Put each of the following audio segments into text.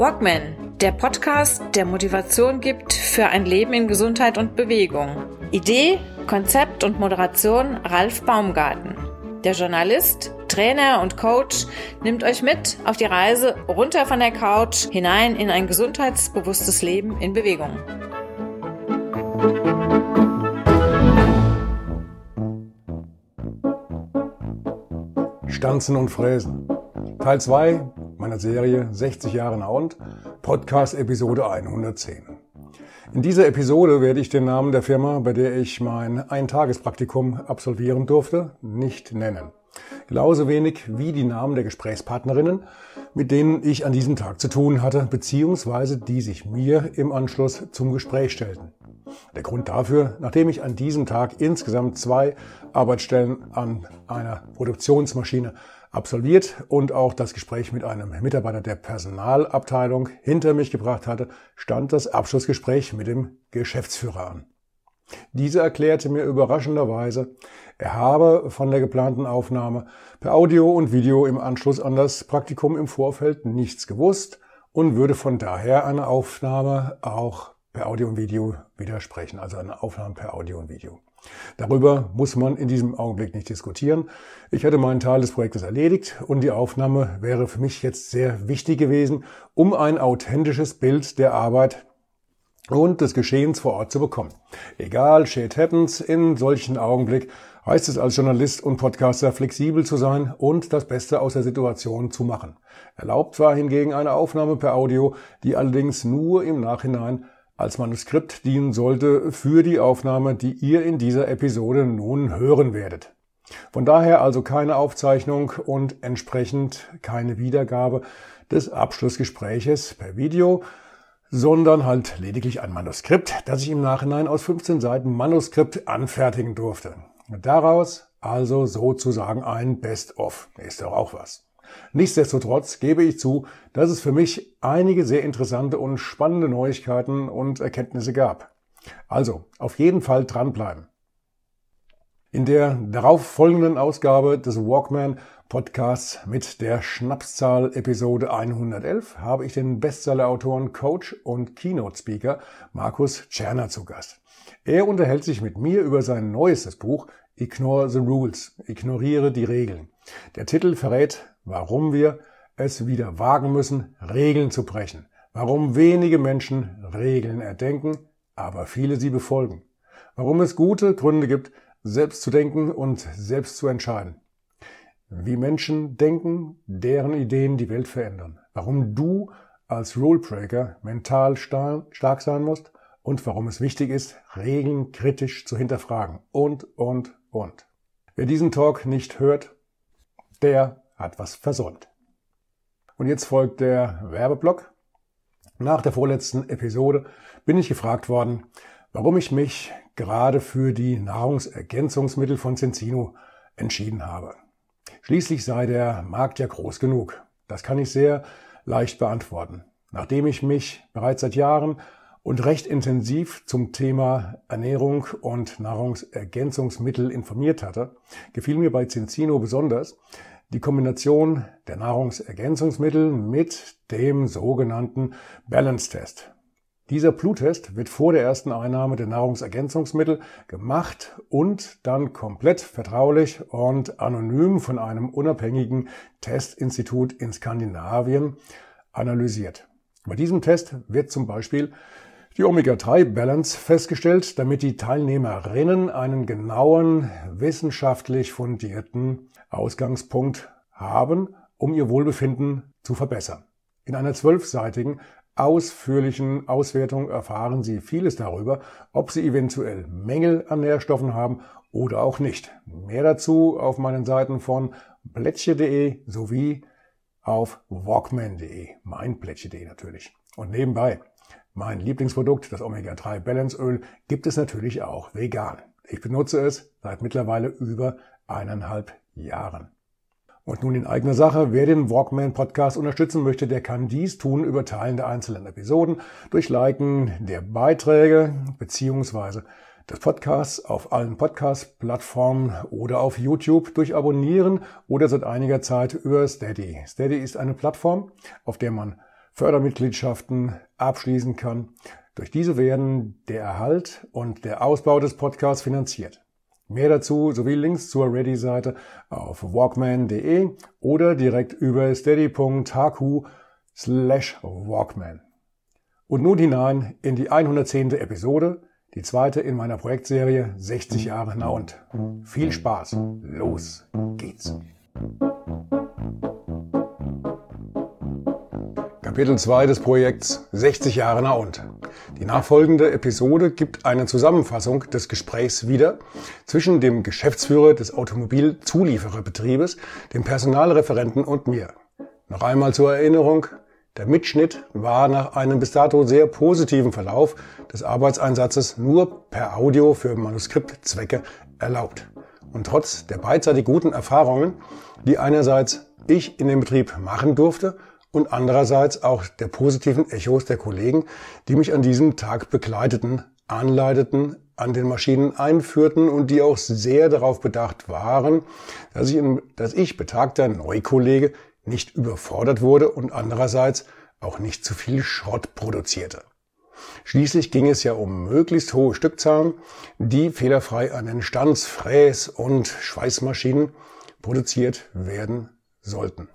Walkman, der Podcast, der Motivation gibt für ein Leben in Gesundheit und Bewegung. Idee, Konzept und Moderation Ralf Baumgarten. Der Journalist, Trainer und Coach nimmt euch mit auf die Reise runter von der Couch hinein in ein gesundheitsbewusstes Leben in Bewegung. Stanzen und Fräsen. Teil 2 meiner Serie 60 Jahre Naunt, Podcast Episode 110. In dieser Episode werde ich den Namen der Firma, bei der ich mein Eintagespraktikum absolvieren durfte, nicht nennen. Genauso wenig wie die Namen der Gesprächspartnerinnen, mit denen ich an diesem Tag zu tun hatte, beziehungsweise die sich mir im Anschluss zum Gespräch stellten. Der Grund dafür, nachdem ich an diesem Tag insgesamt zwei Arbeitsstellen an einer Produktionsmaschine absolviert und auch das Gespräch mit einem Mitarbeiter der Personalabteilung hinter mich gebracht hatte, stand das Abschlussgespräch mit dem Geschäftsführer an. Dieser erklärte mir überraschenderweise, er habe von der geplanten Aufnahme per Audio und Video im Anschluss an das Praktikum im Vorfeld nichts gewusst und würde von daher eine Aufnahme auch per Audio und Video widersprechen, also eine Aufnahme per Audio und Video. Darüber muss man in diesem Augenblick nicht diskutieren. Ich hätte meinen Teil des Projektes erledigt und die Aufnahme wäre für mich jetzt sehr wichtig gewesen, um ein authentisches Bild der Arbeit und des Geschehens vor Ort zu bekommen. Egal, shit happens, in solchen Augenblick heißt es als Journalist und Podcaster flexibel zu sein und das Beste aus der Situation zu machen. Erlaubt war hingegen eine Aufnahme per Audio, die allerdings nur im Nachhinein als Manuskript dienen sollte für die Aufnahme, die ihr in dieser Episode nun hören werdet. Von daher also keine Aufzeichnung und entsprechend keine Wiedergabe des Abschlussgespräches per Video, sondern halt lediglich ein Manuskript, das ich im Nachhinein aus 15 Seiten Manuskript anfertigen durfte. Daraus also sozusagen ein Best-of. Ist doch auch was. Nichtsdestotrotz gebe ich zu, dass es für mich einige sehr interessante und spannende Neuigkeiten und Erkenntnisse gab. Also, auf jeden Fall dranbleiben. In der darauf folgenden Ausgabe des Walkman Podcasts mit der Schnapszahl Episode 111 habe ich den Bestsellerautoren, Coach und Keynote Speaker Markus Tscherner zu Gast. Er unterhält sich mit mir über sein neuestes Buch Ignore the Rules, ignoriere die Regeln. Der Titel verrät warum wir es wieder wagen müssen, Regeln zu brechen. Warum wenige Menschen Regeln erdenken, aber viele sie befolgen. Warum es gute Gründe gibt, selbst zu denken und selbst zu entscheiden. Wie Menschen denken, deren Ideen die Welt verändern. Warum du als Rulebreaker mental stark sein musst und warum es wichtig ist, Regeln kritisch zu hinterfragen. Und, und, und. Wer diesen Talk nicht hört, der hat was versäumt. Und jetzt folgt der Werbeblock. Nach der vorletzten Episode bin ich gefragt worden, warum ich mich gerade für die Nahrungsergänzungsmittel von Cenzino entschieden habe. Schließlich sei der Markt ja groß genug. Das kann ich sehr leicht beantworten. Nachdem ich mich bereits seit Jahren und recht intensiv zum Thema Ernährung und Nahrungsergänzungsmittel informiert hatte, gefiel mir bei Cenzino besonders, die Kombination der Nahrungsergänzungsmittel mit dem sogenannten Balance-Test. Dieser Bluttest wird vor der ersten Einnahme der Nahrungsergänzungsmittel gemacht und dann komplett vertraulich und anonym von einem unabhängigen Testinstitut in Skandinavien analysiert. Bei diesem Test wird zum Beispiel die Omega-3-Balance festgestellt, damit die Teilnehmerinnen einen genauen, wissenschaftlich fundierten Ausgangspunkt haben, um ihr Wohlbefinden zu verbessern. In einer zwölfseitigen, ausführlichen Auswertung erfahren Sie vieles darüber, ob Sie eventuell Mängel an Nährstoffen haben oder auch nicht. Mehr dazu auf meinen Seiten von plätche.de sowie auf walkman.de, mein Plätche.de natürlich. Und nebenbei, mein Lieblingsprodukt, das Omega-3 Balance Öl, gibt es natürlich auch vegan. Ich benutze es seit mittlerweile über eineinhalb Jahren. Und nun in eigener Sache, wer den Walkman Podcast unterstützen möchte, der kann dies tun über Teilen der einzelnen Episoden, durch Liken der Beiträge beziehungsweise des Podcasts auf allen Podcast-Plattformen oder auf YouTube durch Abonnieren oder seit einiger Zeit über Steady. Steady ist eine Plattform, auf der man Fördermitgliedschaften abschließen kann. Durch diese werden der Erhalt und der Ausbau des Podcasts finanziert. Mehr dazu sowie Links zur Ready-Seite auf walkman.de oder direkt über steady.hq slash walkman. Und nun hinein in die 110. Episode, die zweite in meiner Projektserie 60 Jahre Na und. Viel Spaß. Los geht's. Kapitel 2 des Projekts 60 Jahre Na und. Die nachfolgende Episode gibt eine Zusammenfassung des Gesprächs wieder zwischen dem Geschäftsführer des Automobilzuliefererbetriebes, dem Personalreferenten und mir. Noch einmal zur Erinnerung, der Mitschnitt war nach einem bis dato sehr positiven Verlauf des Arbeitseinsatzes nur per Audio für Manuskriptzwecke erlaubt. Und trotz der beidseitig guten Erfahrungen, die einerseits ich in dem Betrieb machen durfte und andererseits auch der positiven Echos der Kollegen, die mich an diesem Tag begleiteten, anleiteten, an den Maschinen einführten und die auch sehr darauf bedacht waren, dass ich, dass ich betagter Neukollege nicht überfordert wurde und andererseits auch nicht zu viel Schrott produzierte. Schließlich ging es ja um möglichst hohe Stückzahlen, die fehlerfrei an den Stanz-, Fräs- und Schweißmaschinen produziert werden sollten.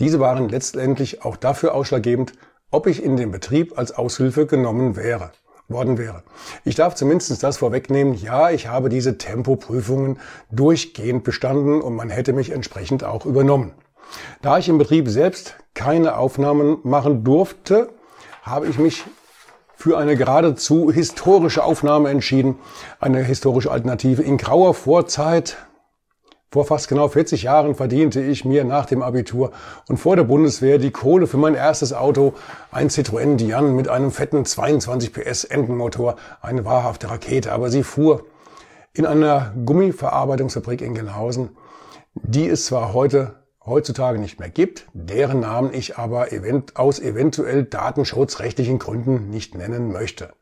Diese waren letztendlich auch dafür ausschlaggebend, ob ich in den Betrieb als Aushilfe genommen wäre, worden wäre. Ich darf zumindest das vorwegnehmen, ja, ich habe diese Tempoprüfungen durchgehend bestanden und man hätte mich entsprechend auch übernommen. Da ich im Betrieb selbst keine Aufnahmen machen durfte, habe ich mich für eine geradezu historische Aufnahme entschieden, eine historische Alternative in grauer Vorzeit vor fast genau 40 Jahren verdiente ich mir nach dem Abitur und vor der Bundeswehr die Kohle für mein erstes Auto, ein Citroën Diane mit einem fetten 22 PS Entenmotor, eine wahrhafte Rakete, aber sie fuhr in einer Gummiverarbeitungsfabrik in Gelnhausen, die es zwar heute heutzutage nicht mehr gibt, deren Namen ich aber event aus eventuell datenschutzrechtlichen Gründen nicht nennen möchte.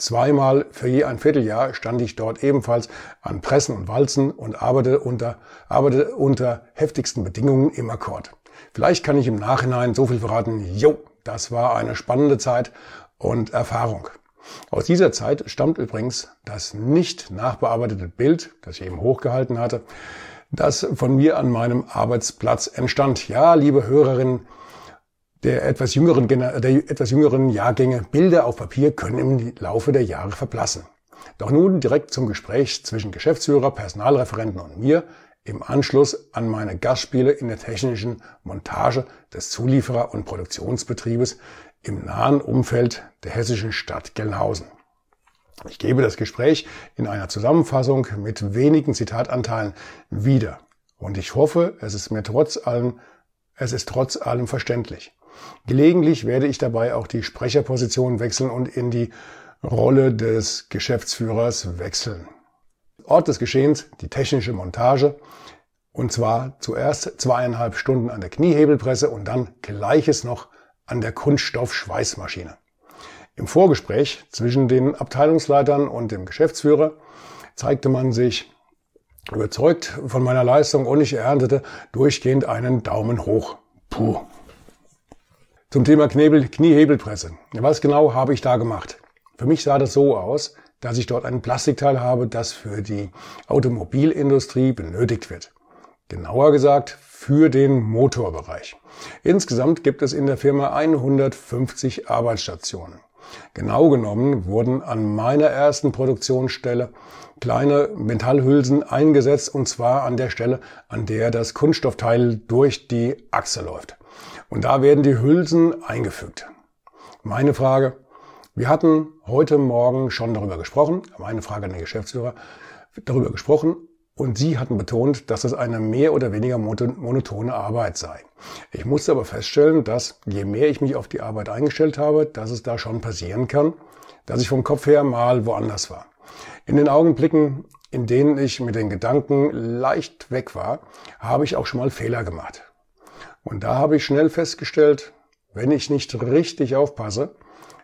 Zweimal für je ein Vierteljahr stand ich dort ebenfalls an Pressen und Walzen und arbeitete unter, arbeitete unter heftigsten Bedingungen im Akkord. Vielleicht kann ich im Nachhinein so viel verraten, jo, das war eine spannende Zeit und Erfahrung. Aus dieser Zeit stammt übrigens das nicht nachbearbeitete Bild, das ich eben hochgehalten hatte, das von mir an meinem Arbeitsplatz entstand. Ja, liebe Hörerinnen, der etwas jüngeren, der etwas jüngeren Jahrgänge Bilder auf Papier können im Laufe der Jahre verblassen. Doch nun direkt zum Gespräch zwischen Geschäftsführer, Personalreferenten und mir im Anschluss an meine Gastspiele in der technischen Montage des Zulieferer- und Produktionsbetriebes im nahen Umfeld der hessischen Stadt Gelnhausen. Ich gebe das Gespräch in einer Zusammenfassung mit wenigen Zitatanteilen wieder. Und ich hoffe, es ist mir trotz allem, es ist trotz allem verständlich. Gelegentlich werde ich dabei auch die Sprecherposition wechseln und in die Rolle des Geschäftsführers wechseln. Ort des Geschehens, die technische Montage. Und zwar zuerst zweieinhalb Stunden an der Kniehebelpresse und dann gleiches noch an der Kunststoffschweißmaschine. Im Vorgespräch zwischen den Abteilungsleitern und dem Geschäftsführer zeigte man sich überzeugt von meiner Leistung und ich erntete durchgehend einen Daumen hoch. Puh. Zum Thema Knebel, Kniehebelpresse. Was genau habe ich da gemacht? Für mich sah das so aus, dass ich dort ein Plastikteil habe, das für die Automobilindustrie benötigt wird. Genauer gesagt für den Motorbereich. Insgesamt gibt es in der Firma 150 Arbeitsstationen. Genau genommen wurden an meiner ersten Produktionsstelle kleine Metallhülsen eingesetzt und zwar an der Stelle, an der das Kunststoffteil durch die Achse läuft. Und da werden die Hülsen eingefügt. Meine Frage, wir hatten heute Morgen schon darüber gesprochen, meine Frage an den Geschäftsführer, darüber gesprochen und Sie hatten betont, dass es eine mehr oder weniger monotone Arbeit sei. Ich musste aber feststellen, dass je mehr ich mich auf die Arbeit eingestellt habe, dass es da schon passieren kann, dass ich vom Kopf her mal woanders war. In den Augenblicken, in denen ich mit den Gedanken leicht weg war, habe ich auch schon mal Fehler gemacht. Und da habe ich schnell festgestellt, wenn ich nicht richtig aufpasse,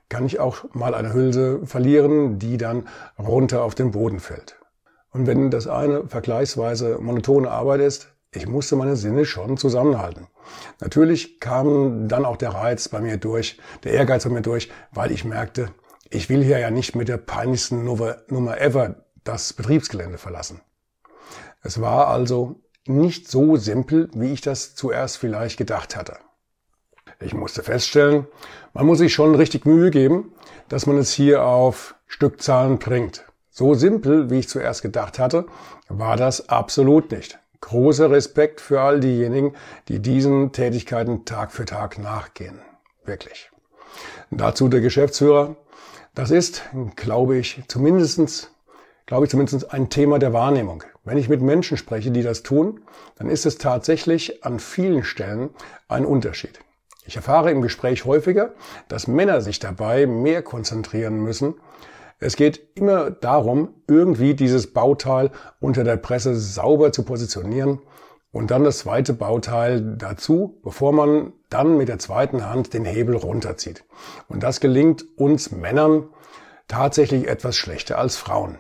kann ich auch mal eine Hülse verlieren, die dann runter auf den Boden fällt. Und wenn das eine vergleichsweise monotone Arbeit ist, ich musste meine Sinne schon zusammenhalten. Natürlich kam dann auch der Reiz bei mir durch, der Ehrgeiz bei mir durch, weil ich merkte, ich will hier ja nicht mit der peinlichsten Nummer ever das Betriebsgelände verlassen. Es war also nicht so simpel, wie ich das zuerst vielleicht gedacht hatte. Ich musste feststellen, man muss sich schon richtig Mühe geben, dass man es hier auf Stückzahlen bringt. So simpel, wie ich zuerst gedacht hatte, war das absolut nicht. Großer Respekt für all diejenigen, die diesen Tätigkeiten Tag für Tag nachgehen. Wirklich. Dazu der Geschäftsführer. Das ist, glaube ich, zumindestens, glaube ich, zumindest ein Thema der Wahrnehmung. Wenn ich mit Menschen spreche, die das tun, dann ist es tatsächlich an vielen Stellen ein Unterschied. Ich erfahre im Gespräch häufiger, dass Männer sich dabei mehr konzentrieren müssen. Es geht immer darum, irgendwie dieses Bauteil unter der Presse sauber zu positionieren und dann das zweite Bauteil dazu, bevor man dann mit der zweiten Hand den Hebel runterzieht. Und das gelingt uns Männern tatsächlich etwas schlechter als Frauen.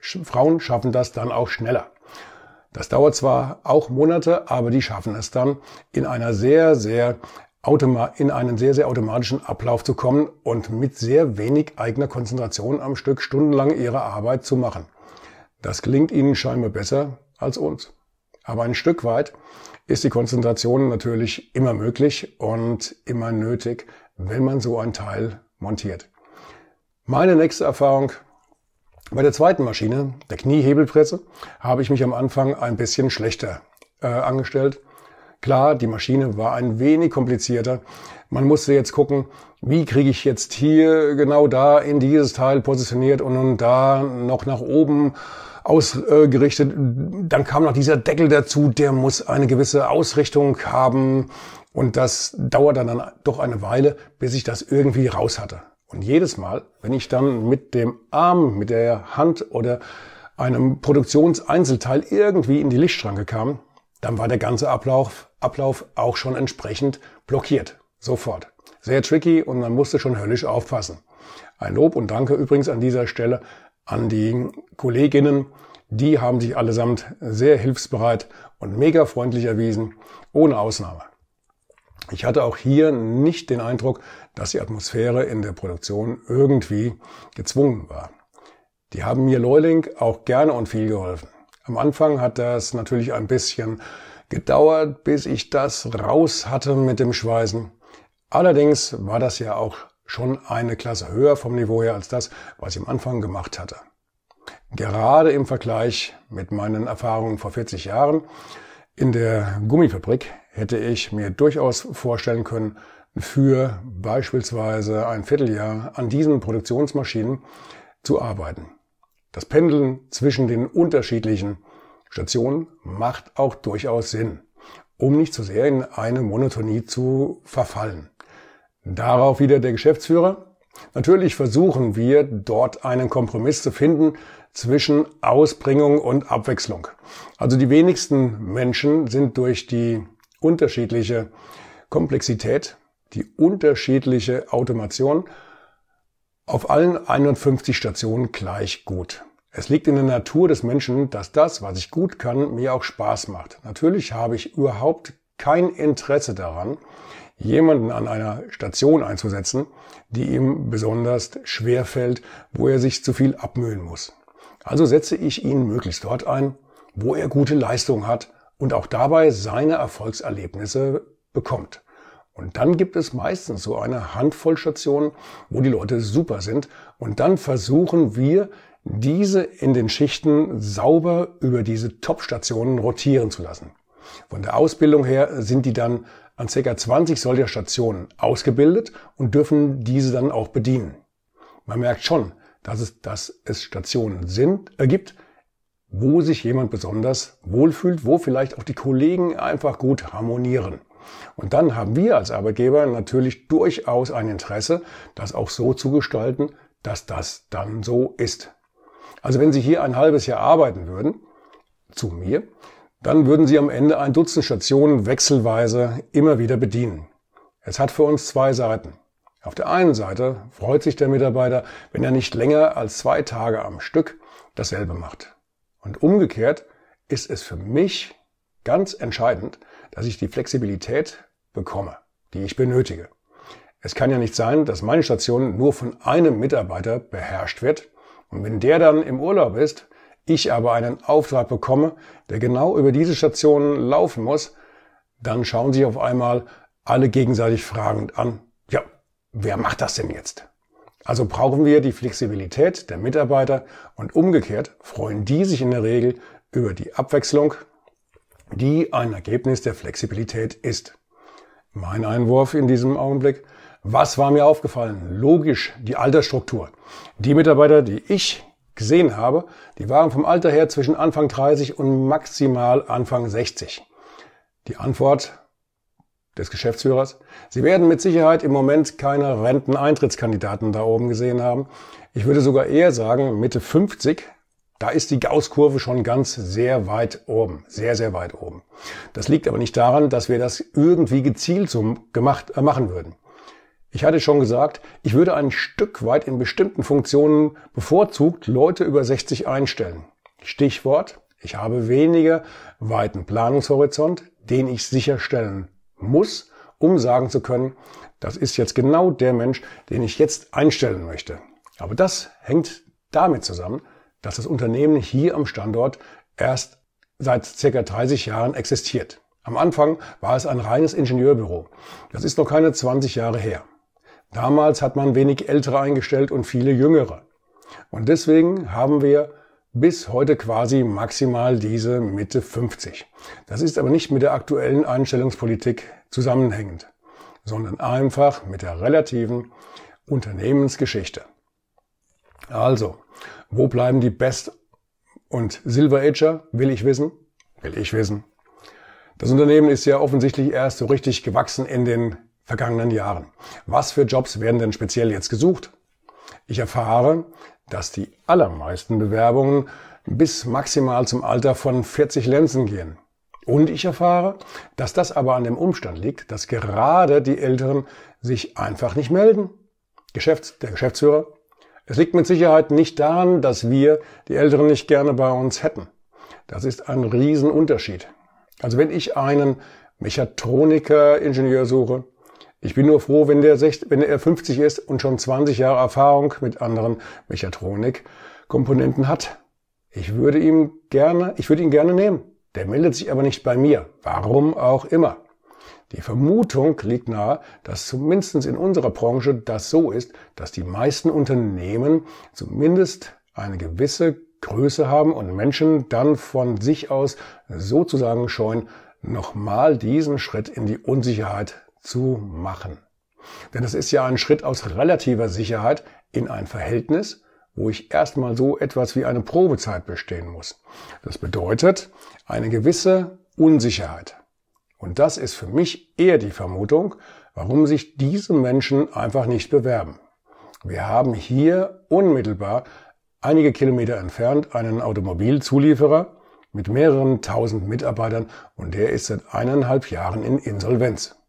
Frauen schaffen das dann auch schneller. Das dauert zwar auch Monate, aber die schaffen es dann in einer sehr, sehr in einen sehr, sehr automatischen Ablauf zu kommen und mit sehr wenig eigener Konzentration am Stück stundenlang ihre Arbeit zu machen. Das gelingt ihnen scheinbar besser als uns. Aber ein Stück weit ist die Konzentration natürlich immer möglich und immer nötig, wenn man so ein Teil montiert. Meine nächste Erfahrung bei der zweiten Maschine, der Kniehebelpresse, habe ich mich am Anfang ein bisschen schlechter äh, angestellt. Klar, die Maschine war ein wenig komplizierter. Man musste jetzt gucken, wie kriege ich jetzt hier genau da in dieses Teil positioniert und nun da noch nach oben ausgerichtet. Dann kam noch dieser Deckel dazu, der muss eine gewisse Ausrichtung haben. Und das dauert dann doch eine Weile, bis ich das irgendwie raus hatte. Und jedes Mal, wenn ich dann mit dem Arm, mit der Hand oder einem Produktionseinzelteil irgendwie in die Lichtschranke kam, dann war der ganze Ablauf Ablauf auch schon entsprechend blockiert. Sofort. Sehr tricky und man musste schon höllisch aufpassen. Ein Lob und Danke übrigens an dieser Stelle an die Kolleginnen. Die haben sich allesamt sehr hilfsbereit und mega freundlich erwiesen, ohne Ausnahme. Ich hatte auch hier nicht den Eindruck, dass die Atmosphäre in der Produktion irgendwie gezwungen war. Die haben mir Leuling auch gerne und viel geholfen. Am Anfang hat das natürlich ein bisschen gedauert, bis ich das raus hatte mit dem Schweißen. Allerdings war das ja auch schon eine Klasse höher vom Niveau her als das, was ich am Anfang gemacht hatte. Gerade im Vergleich mit meinen Erfahrungen vor 40 Jahren in der Gummifabrik hätte ich mir durchaus vorstellen können, für beispielsweise ein Vierteljahr an diesen Produktionsmaschinen zu arbeiten. Das Pendeln zwischen den unterschiedlichen Station macht auch durchaus Sinn, um nicht zu sehr in eine Monotonie zu verfallen. Darauf wieder der Geschäftsführer. Natürlich versuchen wir dort einen Kompromiss zu finden zwischen Ausbringung und Abwechslung. Also die wenigsten Menschen sind durch die unterschiedliche Komplexität, die unterschiedliche Automation auf allen 51 Stationen gleich gut. Es liegt in der Natur des Menschen, dass das, was ich gut kann, mir auch Spaß macht. Natürlich habe ich überhaupt kein Interesse daran, jemanden an einer Station einzusetzen, die ihm besonders schwer fällt, wo er sich zu viel abmühen muss. Also setze ich ihn möglichst dort ein, wo er gute Leistung hat und auch dabei seine Erfolgserlebnisse bekommt. Und dann gibt es meistens so eine Handvoll Stationen, wo die Leute super sind. Und dann versuchen wir, diese in den Schichten sauber über diese Top-Stationen rotieren zu lassen. Von der Ausbildung her sind die dann an ca. 20 solcher Stationen ausgebildet und dürfen diese dann auch bedienen. Man merkt schon, dass es, dass es Stationen sind, äh, gibt, wo sich jemand besonders wohlfühlt, wo vielleicht auch die Kollegen einfach gut harmonieren. Und dann haben wir als Arbeitgeber natürlich durchaus ein Interesse, das auch so zu gestalten, dass das dann so ist. Also wenn Sie hier ein halbes Jahr arbeiten würden, zu mir, dann würden Sie am Ende ein Dutzend Stationen wechselweise immer wieder bedienen. Es hat für uns zwei Seiten. Auf der einen Seite freut sich der Mitarbeiter, wenn er nicht länger als zwei Tage am Stück dasselbe macht. Und umgekehrt ist es für mich ganz entscheidend, dass ich die Flexibilität bekomme, die ich benötige. Es kann ja nicht sein, dass meine Station nur von einem Mitarbeiter beherrscht wird und wenn der dann im Urlaub ist, ich aber einen Auftrag bekomme, der genau über diese Station laufen muss, dann schauen sich auf einmal alle gegenseitig fragend an, ja, wer macht das denn jetzt? Also brauchen wir die Flexibilität der Mitarbeiter und umgekehrt freuen die sich in der Regel über die Abwechslung, die ein Ergebnis der Flexibilität ist. Mein Einwurf in diesem Augenblick, was war mir aufgefallen? Logisch, die Altersstruktur. Die Mitarbeiter, die ich gesehen habe, die waren vom Alter her zwischen Anfang 30 und maximal Anfang 60. Die Antwort des Geschäftsführers. Sie werden mit Sicherheit im Moment keine Renteneintrittskandidaten da oben gesehen haben. Ich würde sogar eher sagen, Mitte 50, da ist die Gaußkurve schon ganz sehr weit oben, sehr, sehr weit oben. Das liegt aber nicht daran, dass wir das irgendwie gezielt so gemacht, äh, machen würden. Ich hatte schon gesagt, ich würde ein Stück weit in bestimmten Funktionen bevorzugt Leute über 60 einstellen. Stichwort, ich habe weniger weiten Planungshorizont, den ich sicherstellen muss, um sagen zu können, das ist jetzt genau der Mensch, den ich jetzt einstellen möchte. Aber das hängt damit zusammen, dass das Unternehmen hier am Standort erst seit circa 30 Jahren existiert. Am Anfang war es ein reines Ingenieurbüro. Das ist noch keine 20 Jahre her. Damals hat man wenig Ältere eingestellt und viele Jüngere. Und deswegen haben wir bis heute quasi maximal diese Mitte 50. Das ist aber nicht mit der aktuellen Einstellungspolitik zusammenhängend, sondern einfach mit der relativen Unternehmensgeschichte. Also, wo bleiben die Best- und Silver Ager? Will ich wissen? Will ich wissen. Das Unternehmen ist ja offensichtlich erst so richtig gewachsen in den vergangenen Jahren. Was für Jobs werden denn speziell jetzt gesucht? Ich erfahre, dass die allermeisten Bewerbungen bis maximal zum Alter von 40 Lenzen gehen. Und ich erfahre, dass das aber an dem Umstand liegt, dass gerade die Älteren sich einfach nicht melden. Geschäfts-, der Geschäftsführer. Es liegt mit Sicherheit nicht daran, dass wir die Älteren nicht gerne bei uns hätten. Das ist ein Riesenunterschied. Also wenn ich einen Mechatroniker-Ingenieur suche, ich bin nur froh, wenn der, 60, wenn er 50 ist und schon 20 Jahre Erfahrung mit anderen Mechatronik-Komponenten hat. Ich würde ihm gerne, ich würde ihn gerne nehmen. Der meldet sich aber nicht bei mir. Warum auch immer. Die Vermutung liegt nahe, dass zumindest in unserer Branche das so ist, dass die meisten Unternehmen zumindest eine gewisse Größe haben und Menschen dann von sich aus sozusagen scheuen, nochmal diesen Schritt in die Unsicherheit zu machen. Denn es ist ja ein Schritt aus relativer Sicherheit in ein Verhältnis, wo ich erstmal so etwas wie eine Probezeit bestehen muss. Das bedeutet eine gewisse Unsicherheit. Und das ist für mich eher die Vermutung, warum sich diese Menschen einfach nicht bewerben. Wir haben hier unmittelbar einige Kilometer entfernt einen Automobilzulieferer mit mehreren tausend Mitarbeitern und der ist seit eineinhalb Jahren in Insolvenz.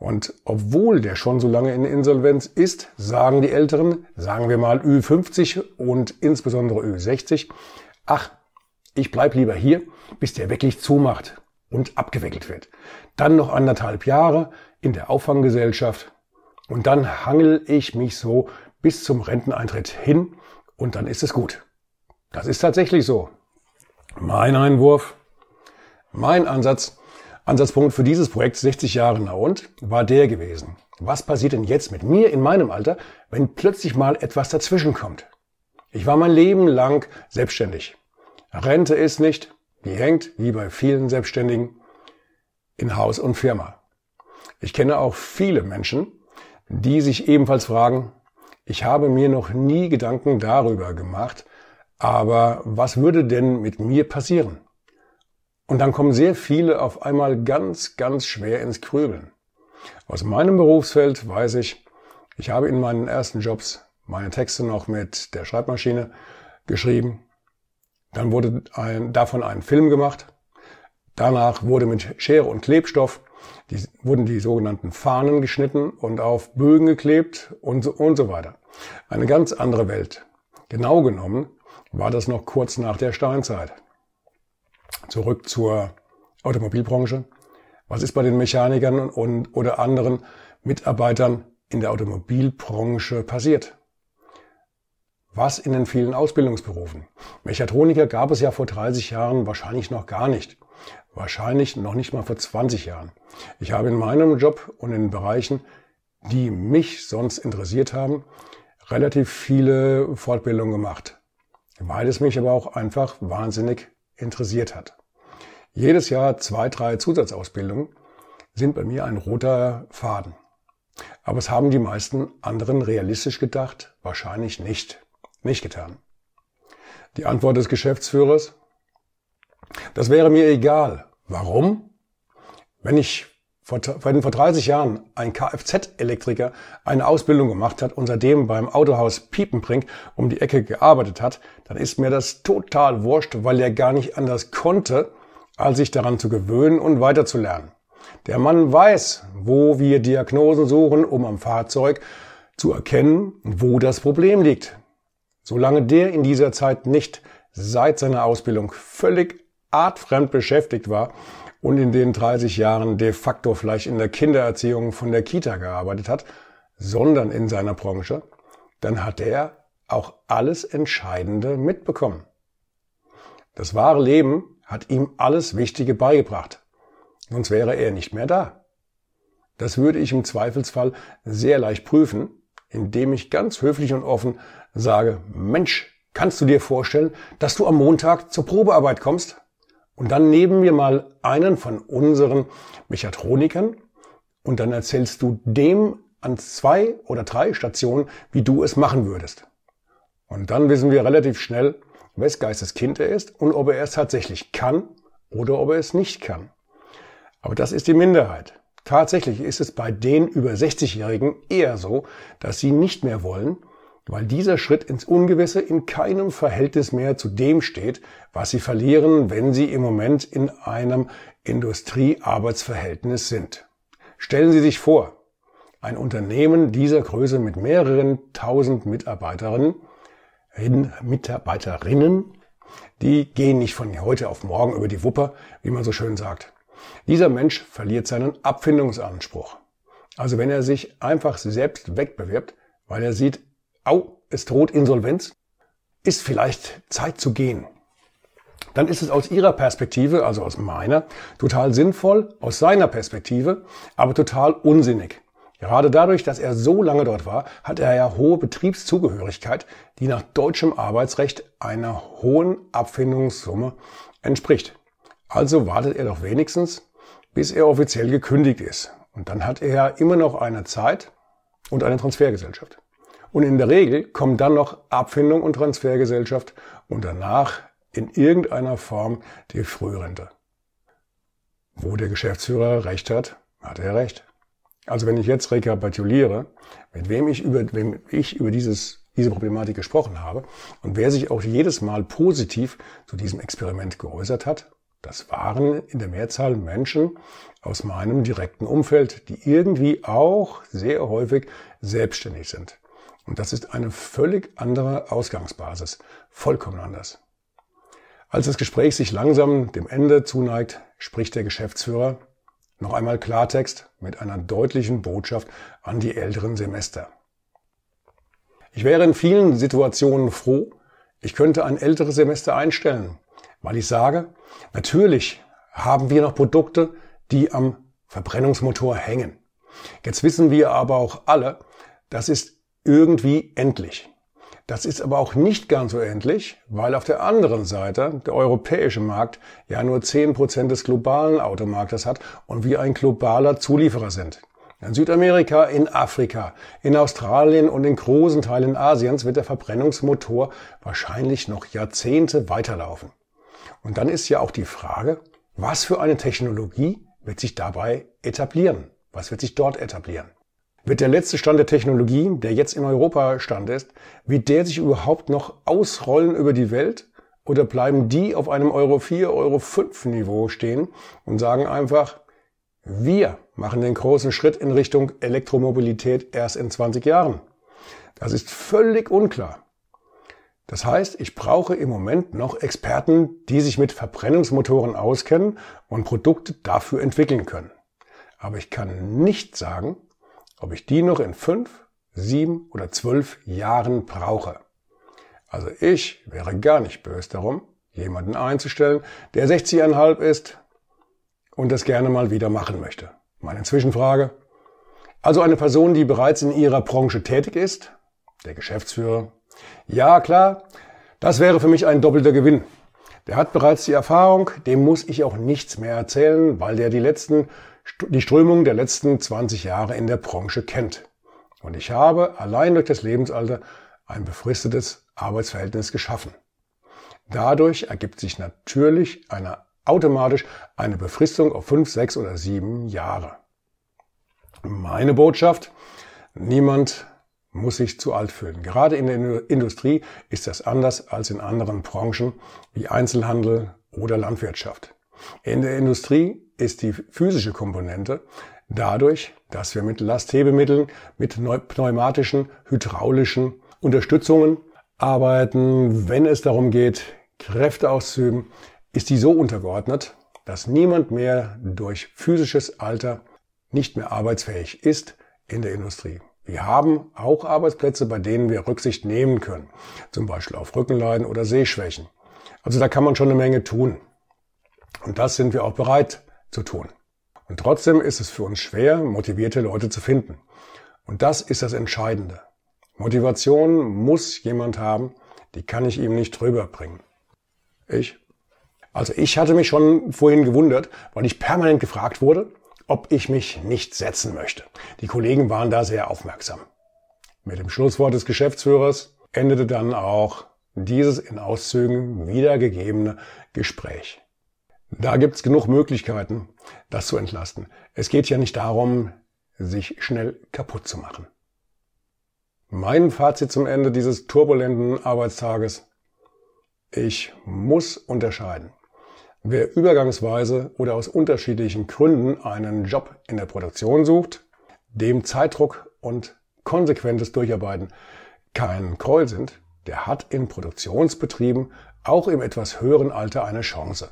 Und obwohl der schon so lange in Insolvenz ist, sagen die Älteren, sagen wir mal Ü50 und insbesondere Ü60, ach, ich bleib lieber hier, bis der wirklich zumacht und abgewickelt wird. Dann noch anderthalb Jahre in der Auffanggesellschaft und dann hangel ich mich so bis zum Renteneintritt hin und dann ist es gut. Das ist tatsächlich so. Mein Einwurf, mein Ansatz, Ansatzpunkt für dieses Projekt 60 Jahre Now und war der gewesen. Was passiert denn jetzt mit mir in meinem Alter, wenn plötzlich mal etwas dazwischen kommt? Ich war mein Leben lang selbstständig. Rente ist nicht, die hängt, wie bei vielen Selbstständigen, in Haus und Firma. Ich kenne auch viele Menschen, die sich ebenfalls fragen, ich habe mir noch nie Gedanken darüber gemacht, aber was würde denn mit mir passieren? Und dann kommen sehr viele auf einmal ganz, ganz schwer ins Grübeln. Aus meinem Berufsfeld weiß ich, ich habe in meinen ersten Jobs meine Texte noch mit der Schreibmaschine geschrieben. Dann wurde ein, davon ein Film gemacht. Danach wurde mit Schere und Klebstoff die, wurden die sogenannten Fahnen geschnitten und auf Bögen geklebt und so, und so weiter. Eine ganz andere Welt. Genau genommen war das noch kurz nach der Steinzeit. Zurück zur Automobilbranche? Was ist bei den Mechanikern und, oder anderen Mitarbeitern in der Automobilbranche passiert? Was in den vielen Ausbildungsberufen? Mechatroniker gab es ja vor 30 Jahren wahrscheinlich noch gar nicht. Wahrscheinlich noch nicht mal vor 20 Jahren. Ich habe in meinem Job und in Bereichen, die mich sonst interessiert haben, relativ viele Fortbildungen gemacht, weil es mich aber auch einfach wahnsinnig interessiert hat. Jedes Jahr zwei, drei Zusatzausbildungen sind bei mir ein roter Faden. Aber es haben die meisten anderen realistisch gedacht, wahrscheinlich nicht, nicht getan. Die Antwort des Geschäftsführers? Das wäre mir egal. Warum? Wenn ich vor, wenn vor 30 Jahren ein Kfz-Elektriker eine Ausbildung gemacht hat und seitdem beim Autohaus Piepenbrink um die Ecke gearbeitet hat, dann ist mir das total wurscht, weil er gar nicht anders konnte, als sich daran zu gewöhnen und weiterzulernen. Der Mann weiß, wo wir Diagnosen suchen, um am Fahrzeug zu erkennen, wo das Problem liegt. Solange der in dieser Zeit nicht seit seiner Ausbildung völlig artfremd beschäftigt war, und in den 30 Jahren de facto vielleicht in der Kindererziehung von der Kita gearbeitet hat, sondern in seiner Branche, dann hat er auch alles Entscheidende mitbekommen. Das wahre Leben hat ihm alles Wichtige beigebracht. Sonst wäre er nicht mehr da. Das würde ich im Zweifelsfall sehr leicht prüfen, indem ich ganz höflich und offen sage, Mensch, kannst du dir vorstellen, dass du am Montag zur Probearbeit kommst? Und dann nehmen wir mal einen von unseren Mechatronikern und dann erzählst du dem an zwei oder drei Stationen, wie du es machen würdest. Und dann wissen wir relativ schnell, wes Geistes Kind er ist und ob er es tatsächlich kann oder ob er es nicht kann. Aber das ist die Minderheit. Tatsächlich ist es bei den über 60-Jährigen eher so, dass sie nicht mehr wollen, weil dieser Schritt ins Ungewisse in keinem Verhältnis mehr zu dem steht, was sie verlieren, wenn sie im Moment in einem Industriearbeitsverhältnis sind. Stellen Sie sich vor, ein Unternehmen dieser Größe mit mehreren tausend Mitarbeiterinnen, Mitarbeiterinnen, die gehen nicht von heute auf morgen über die Wupper, wie man so schön sagt. Dieser Mensch verliert seinen Abfindungsanspruch. Also wenn er sich einfach selbst wegbewirbt, weil er sieht, au, es droht Insolvenz, ist vielleicht Zeit zu gehen. Dann ist es aus Ihrer Perspektive, also aus meiner, total sinnvoll, aus seiner Perspektive, aber total unsinnig. Gerade dadurch, dass er so lange dort war, hat er ja hohe Betriebszugehörigkeit, die nach deutschem Arbeitsrecht einer hohen Abfindungssumme entspricht. Also wartet er doch wenigstens, bis er offiziell gekündigt ist. Und dann hat er ja immer noch eine Zeit und eine Transfergesellschaft. Und in der Regel kommen dann noch Abfindung und Transfergesellschaft und danach in irgendeiner Form die Frührente. Wo der Geschäftsführer recht hat, hat er recht. Also wenn ich jetzt rekapituliere, mit wem ich über, wem ich über dieses, diese Problematik gesprochen habe und wer sich auch jedes Mal positiv zu diesem Experiment geäußert hat, das waren in der Mehrzahl Menschen aus meinem direkten Umfeld, die irgendwie auch sehr häufig selbstständig sind. Und das ist eine völlig andere Ausgangsbasis. Vollkommen anders. Als das Gespräch sich langsam dem Ende zuneigt, spricht der Geschäftsführer noch einmal Klartext mit einer deutlichen Botschaft an die älteren Semester. Ich wäre in vielen Situationen froh, ich könnte ein älteres Semester einstellen, weil ich sage, natürlich haben wir noch Produkte, die am Verbrennungsmotor hängen. Jetzt wissen wir aber auch alle, das ist irgendwie endlich. Das ist aber auch nicht ganz so endlich, weil auf der anderen Seite der europäische Markt ja nur zehn Prozent des globalen Automarktes hat und wir ein globaler Zulieferer sind. In Südamerika, in Afrika, in Australien und in großen Teilen Asiens wird der Verbrennungsmotor wahrscheinlich noch Jahrzehnte weiterlaufen. Und dann ist ja auch die Frage, was für eine Technologie wird sich dabei etablieren? Was wird sich dort etablieren? Wird der letzte Stand der Technologie, der jetzt in Europa Stand ist, wird der sich überhaupt noch ausrollen über die Welt? Oder bleiben die auf einem Euro 4, Euro 5 Niveau stehen und sagen einfach, wir machen den großen Schritt in Richtung Elektromobilität erst in 20 Jahren? Das ist völlig unklar. Das heißt, ich brauche im Moment noch Experten, die sich mit Verbrennungsmotoren auskennen und Produkte dafür entwickeln können. Aber ich kann nicht sagen, ob ich die noch in fünf, sieben oder zwölf Jahren brauche. Also ich wäre gar nicht böse darum, jemanden einzustellen, der 60,5 ist und das gerne mal wieder machen möchte. Meine Zwischenfrage. Also eine Person, die bereits in ihrer Branche tätig ist, der Geschäftsführer, ja, klar, das wäre für mich ein doppelter Gewinn. Der hat bereits die Erfahrung, dem muss ich auch nichts mehr erzählen, weil der die letzten, die Strömung der letzten 20 Jahre in der Branche kennt. Und ich habe allein durch das Lebensalter ein befristetes Arbeitsverhältnis geschaffen. Dadurch ergibt sich natürlich eine, automatisch eine Befristung auf fünf, sechs oder sieben Jahre. Meine Botschaft, niemand muss sich zu alt fühlen. Gerade in der Industrie ist das anders als in anderen Branchen wie Einzelhandel oder Landwirtschaft. In der Industrie ist die physische Komponente dadurch, dass wir mit Lasthebemitteln, mit pneumatischen, hydraulischen Unterstützungen arbeiten, wenn es darum geht, Kräfte auszuüben, ist die so untergeordnet, dass niemand mehr durch physisches Alter nicht mehr arbeitsfähig ist in der Industrie. Wir haben auch Arbeitsplätze, bei denen wir Rücksicht nehmen können, zum Beispiel auf Rückenleiden oder Sehschwächen. Also da kann man schon eine Menge tun. Und das sind wir auch bereit zu tun. Und trotzdem ist es für uns schwer, motivierte Leute zu finden. Und das ist das Entscheidende. Motivation muss jemand haben, die kann ich ihm nicht drüber bringen. Ich? Also ich hatte mich schon vorhin gewundert, weil ich permanent gefragt wurde, ob ich mich nicht setzen möchte. Die Kollegen waren da sehr aufmerksam. Mit dem Schlusswort des Geschäftsführers endete dann auch dieses in Auszügen wiedergegebene Gespräch. Da gibt's genug Möglichkeiten, das zu entlasten. Es geht ja nicht darum, sich schnell kaputt zu machen. Mein Fazit zum Ende dieses turbulenten Arbeitstages. Ich muss unterscheiden. Wer übergangsweise oder aus unterschiedlichen Gründen einen Job in der Produktion sucht, dem Zeitdruck und konsequentes Durcharbeiten kein Gräuel sind, der hat in Produktionsbetrieben auch im etwas höheren Alter eine Chance.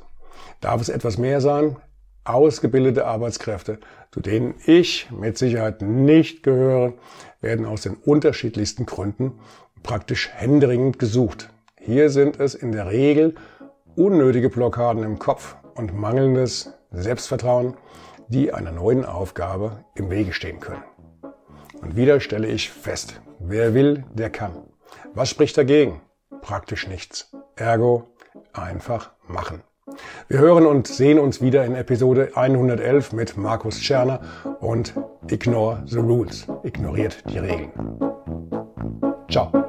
Darf es etwas mehr sein? Ausgebildete Arbeitskräfte, zu denen ich mit Sicherheit nicht gehöre, werden aus den unterschiedlichsten Gründen praktisch händeringend gesucht. Hier sind es in der Regel unnötige Blockaden im Kopf und mangelndes Selbstvertrauen, die einer neuen Aufgabe im Wege stehen können. Und wieder stelle ich fest, wer will, der kann. Was spricht dagegen? Praktisch nichts. Ergo einfach machen. Wir hören und sehen uns wieder in Episode 111 mit Markus Tscherner und Ignore the Rules. Ignoriert die Regeln. Ciao.